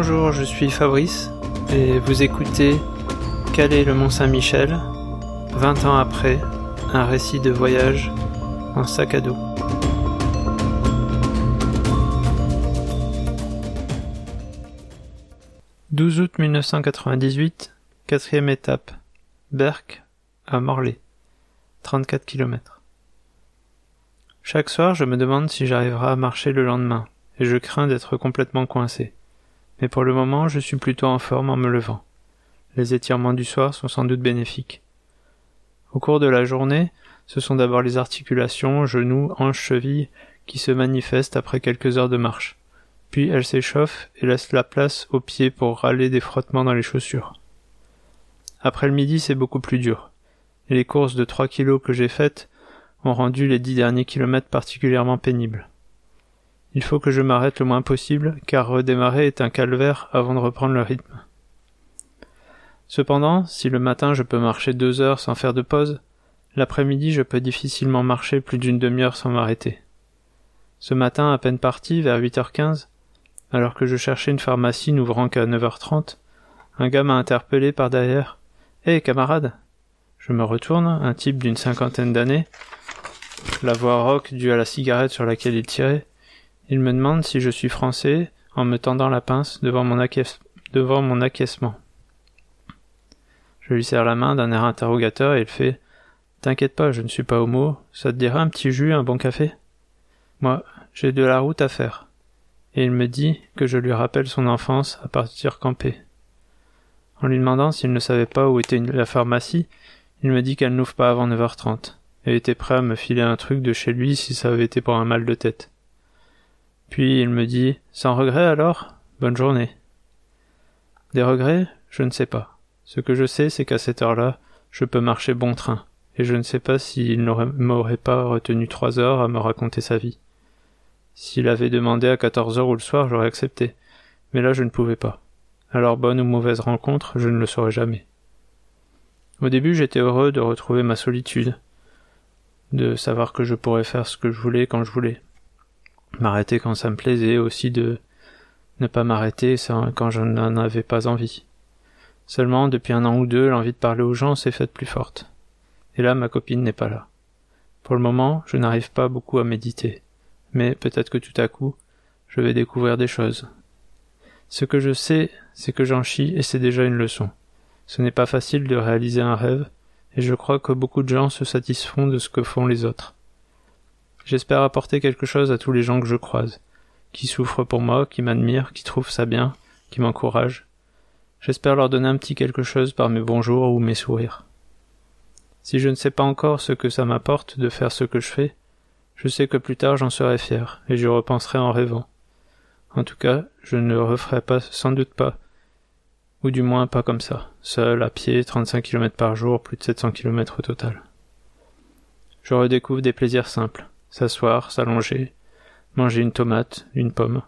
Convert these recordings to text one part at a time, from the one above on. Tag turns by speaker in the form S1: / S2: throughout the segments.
S1: Bonjour, je suis Fabrice et vous écoutez Calais le Mont Saint-Michel, 20 ans après, un récit de voyage en sac à dos. « 12 août 1998, quatrième étape, Berck à Morlaix, 34 km. Chaque soir, je me demande si j'arriverai à marcher le lendemain, et je crains d'être complètement coincé. Mais pour le moment, je suis plutôt en forme en me levant. Les étirements du soir sont sans doute bénéfiques. Au cours de la journée, ce sont d'abord les articulations, genoux, hanches, chevilles qui se manifestent après quelques heures de marche. Puis elles s'échauffent et laissent la place aux pieds pour râler des frottements dans les chaussures. Après le midi, c'est beaucoup plus dur. Les courses de trois kilos que j'ai faites ont rendu les dix derniers kilomètres particulièrement pénibles. Il faut que je m'arrête le moins possible, car redémarrer est un calvaire avant de reprendre le rythme. Cependant, si le matin je peux marcher deux heures sans faire de pause, l'après-midi je peux difficilement marcher plus d'une demi-heure sans m'arrêter. Ce matin, à peine parti, vers 8h15, alors que je cherchais une pharmacie n'ouvrant qu'à 9h30, un gars m'a interpellé par derrière. Hé, camarade! Je me retourne, un type d'une cinquantaine d'années, la voix rauque due à la cigarette sur laquelle il tirait, il me demande si je suis français en me tendant la pince devant mon, devant mon acquiescement. Je lui serre la main d'un air interrogateur et il fait T'inquiète pas, je ne suis pas homo, ça te dirait un petit jus, un bon café? Moi, j'ai de la route à faire. Et il me dit que je lui rappelle son enfance à partir camper. En lui demandant s'il ne savait pas où était la pharmacie, il me dit qu'elle n'ouvre pas avant 9h30, et était prêt à me filer un truc de chez lui si ça avait été pour un mal de tête. Puis il me dit Sans regret alors Bonne journée. Des regrets Je ne sais pas. Ce que je sais, c'est qu'à cette heure-là, je peux marcher bon train, et je ne sais pas s'il n'aurait m'aurait pas retenu trois heures à me raconter sa vie. S'il avait demandé à quatorze heures ou le soir, j'aurais accepté. Mais là, je ne pouvais pas. Alors bonne ou mauvaise rencontre, je ne le saurais jamais. Au début, j'étais heureux de retrouver ma solitude, de savoir que je pourrais faire ce que je voulais quand je voulais m'arrêter quand ça me plaisait, aussi de ne pas m'arrêter quand je n'en avais pas envie. Seulement, depuis un an ou deux, l'envie de parler aux gens s'est faite plus forte. Et là, ma copine n'est pas là. Pour le moment, je n'arrive pas beaucoup à méditer. Mais peut-être que tout à coup, je vais découvrir des choses. Ce que je sais, c'est que j'en chie et c'est déjà une leçon. Ce n'est pas facile de réaliser un rêve, et je crois que beaucoup de gens se satisfont de ce que font les autres. J'espère apporter quelque chose à tous les gens que je croise, qui souffrent pour moi, qui m'admirent, qui trouvent ça bien, qui m'encouragent. J'espère leur donner un petit quelque chose par mes bonjours ou mes sourires. Si je ne sais pas encore ce que ça m'apporte de faire ce que je fais, je sais que plus tard j'en serai fier, et je repenserai en rêvant. En tout cas, je ne le referai pas, sans doute pas, ou du moins pas comme ça, seul, à pied, 35 km par jour, plus de 700 km au total. Je redécouvre des plaisirs simples, s'asseoir, s'allonger, manger une tomate, une pomme.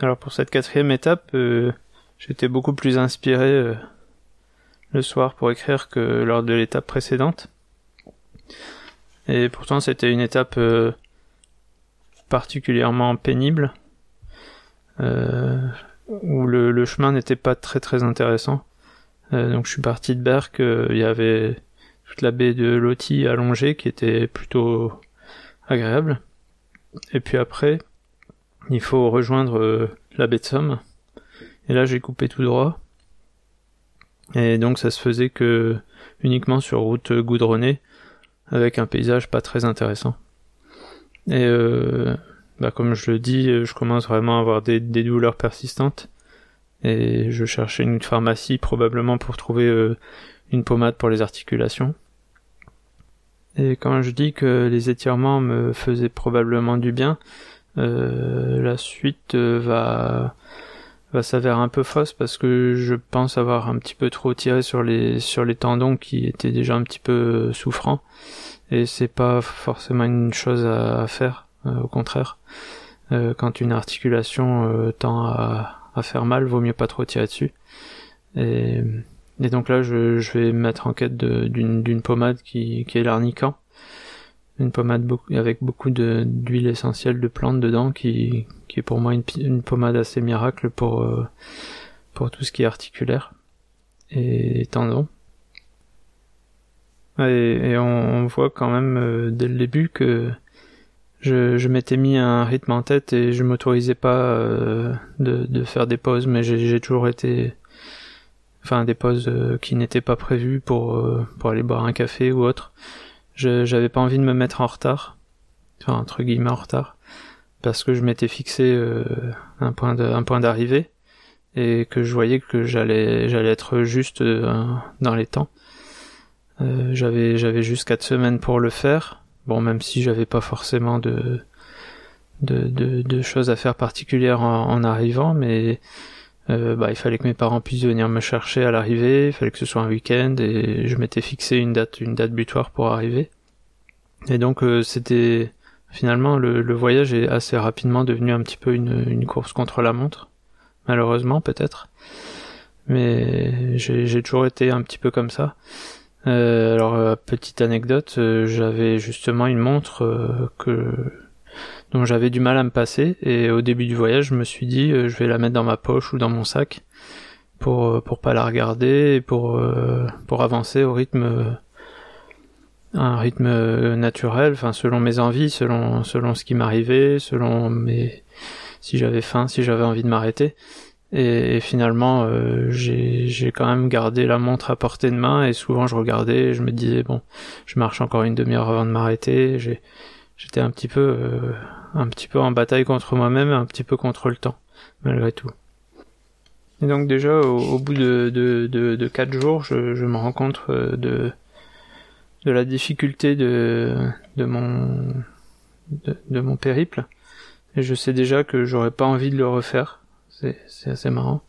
S1: Alors pour cette quatrième étape, euh, j'étais beaucoup plus inspiré euh, le soir pour écrire que lors de l'étape précédente. Et pourtant c'était une étape euh, particulièrement pénible où le, chemin n'était pas très très intéressant. Euh, donc je suis parti de Berck, euh, il y avait toute la baie de Loti allongée qui était plutôt agréable. Et puis après, il faut rejoindre euh, la baie de Somme. Et là j'ai coupé tout droit. Et donc ça se faisait que uniquement sur route goudronnée, avec un paysage pas très intéressant. Et bah, comme je le dis, je commence vraiment à avoir des, douleurs persistantes. Et je cherchais une pharmacie probablement pour trouver euh, une pommade pour les articulations. Et quand je dis que les étirements me faisaient probablement du bien, euh, la suite euh, va va s'avérer un peu fausse parce que je pense avoir un petit peu trop tiré sur les sur les tendons qui étaient déjà un petit peu souffrants et c'est pas forcément une chose à faire euh, au contraire, euh, quand une articulation euh, tend à, faire mal, vaut mieux pas trop tirer dessus. Et donc là, je, vais me mettre en quête d'une pommade qui, est l'arnican. Une pommade avec beaucoup d'huile essentielle de plantes dedans, qui, est pour moi une, pommade assez miracle pour, euh, tout ce qui est articulaire et tendon. Et, on, voit quand même euh, dès le début que je, je m'étais mis un rythme en tête et je m'autorisais pas euh, de, de, faire des pauses, mais j'ai toujours été, enfin des pauses euh, qui n'étaient pas prévues pour euh, pour aller boire un café ou autre. Je j'avais pas envie de me mettre en retard, enfin entre guillemets en retard, parce que je m'étais fixé un point de, un point d'arrivée et que je voyais que j'allais j'allais être juste dans les temps. j'avais j'avais juste quatre semaines pour le faire Bon, même si j'avais pas forcément de, choses à faire particulières en, arrivant, mais euh, bah, il fallait que mes parents puissent venir me chercher à l'arrivée, il fallait que ce soit un week-end, et je m'étais fixé une date, une date butoir pour arriver. Et donc euh, c'était finalement le, voyage est assez rapidement devenu un petit peu une course contre la montre, malheureusement peut-être. Mais j'ai toujours été un petit peu comme ça. Euh, alors euh, petite anecdote, euh, j'avais justement une montre que dont j'avais du mal à me passer et au début du voyage je me suis dit je vais la mettre dans ma poche ou dans mon sac pour pour pas la regarder et pour pour avancer au rythme un rythme naturel enfin selon mes envies selon selon ce qui m'arrivait selon mes si j'avais faim si j'avais envie de m'arrêter et, finalement, euh, j'ai quand même gardé la montre à portée de main et souvent je regardais et je me disais bon, je marche encore une demi-heure avant de m'arrêter. J'étais un petit peu, euh, un petit peu en bataille contre moi-même, un petit peu contre le temps, malgré tout. Et donc déjà, au, bout de, de, de, de, quatre jours, je, je me rends compte euh, de, de la difficulté de, de mon, de mon périple. Et je sais déjà que j'aurais pas envie de le refaire c'est assez marrant.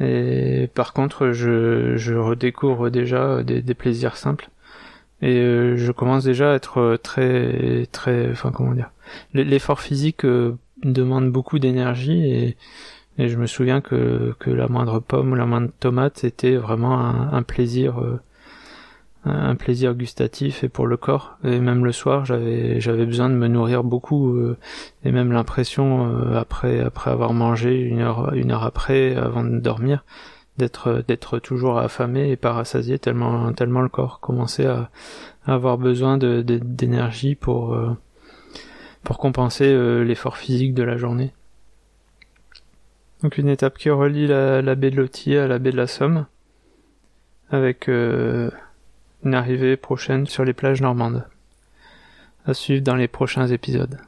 S1: Et par contre, je, je redécouvre déjà des, des plaisirs simples. Et euh, je commence déjà à être très, très, enfin comment dire, l'effort physique euh, demande beaucoup d'énergie et, et je me souviens que, que la moindre pomme ou la moindre tomate était vraiment un, un plaisir euh, un plaisir gustatif et pour le corps. Et même le soir j'avais j'avais besoin de me nourrir beaucoup euh, et même l'impression euh, après après avoir mangé une heure une heure après avant de dormir d'être d'être toujours affamé et pas rassasié tellement tellement le corps commençait à, avoir besoin de d'énergie pour euh, pour compenser l'effort physique de la journée. Donc une étape qui relie la, baie de Lothier à la baie de la Somme avec une arrivée prochaine sur les plages normandes. À suivre dans les prochains épisodes.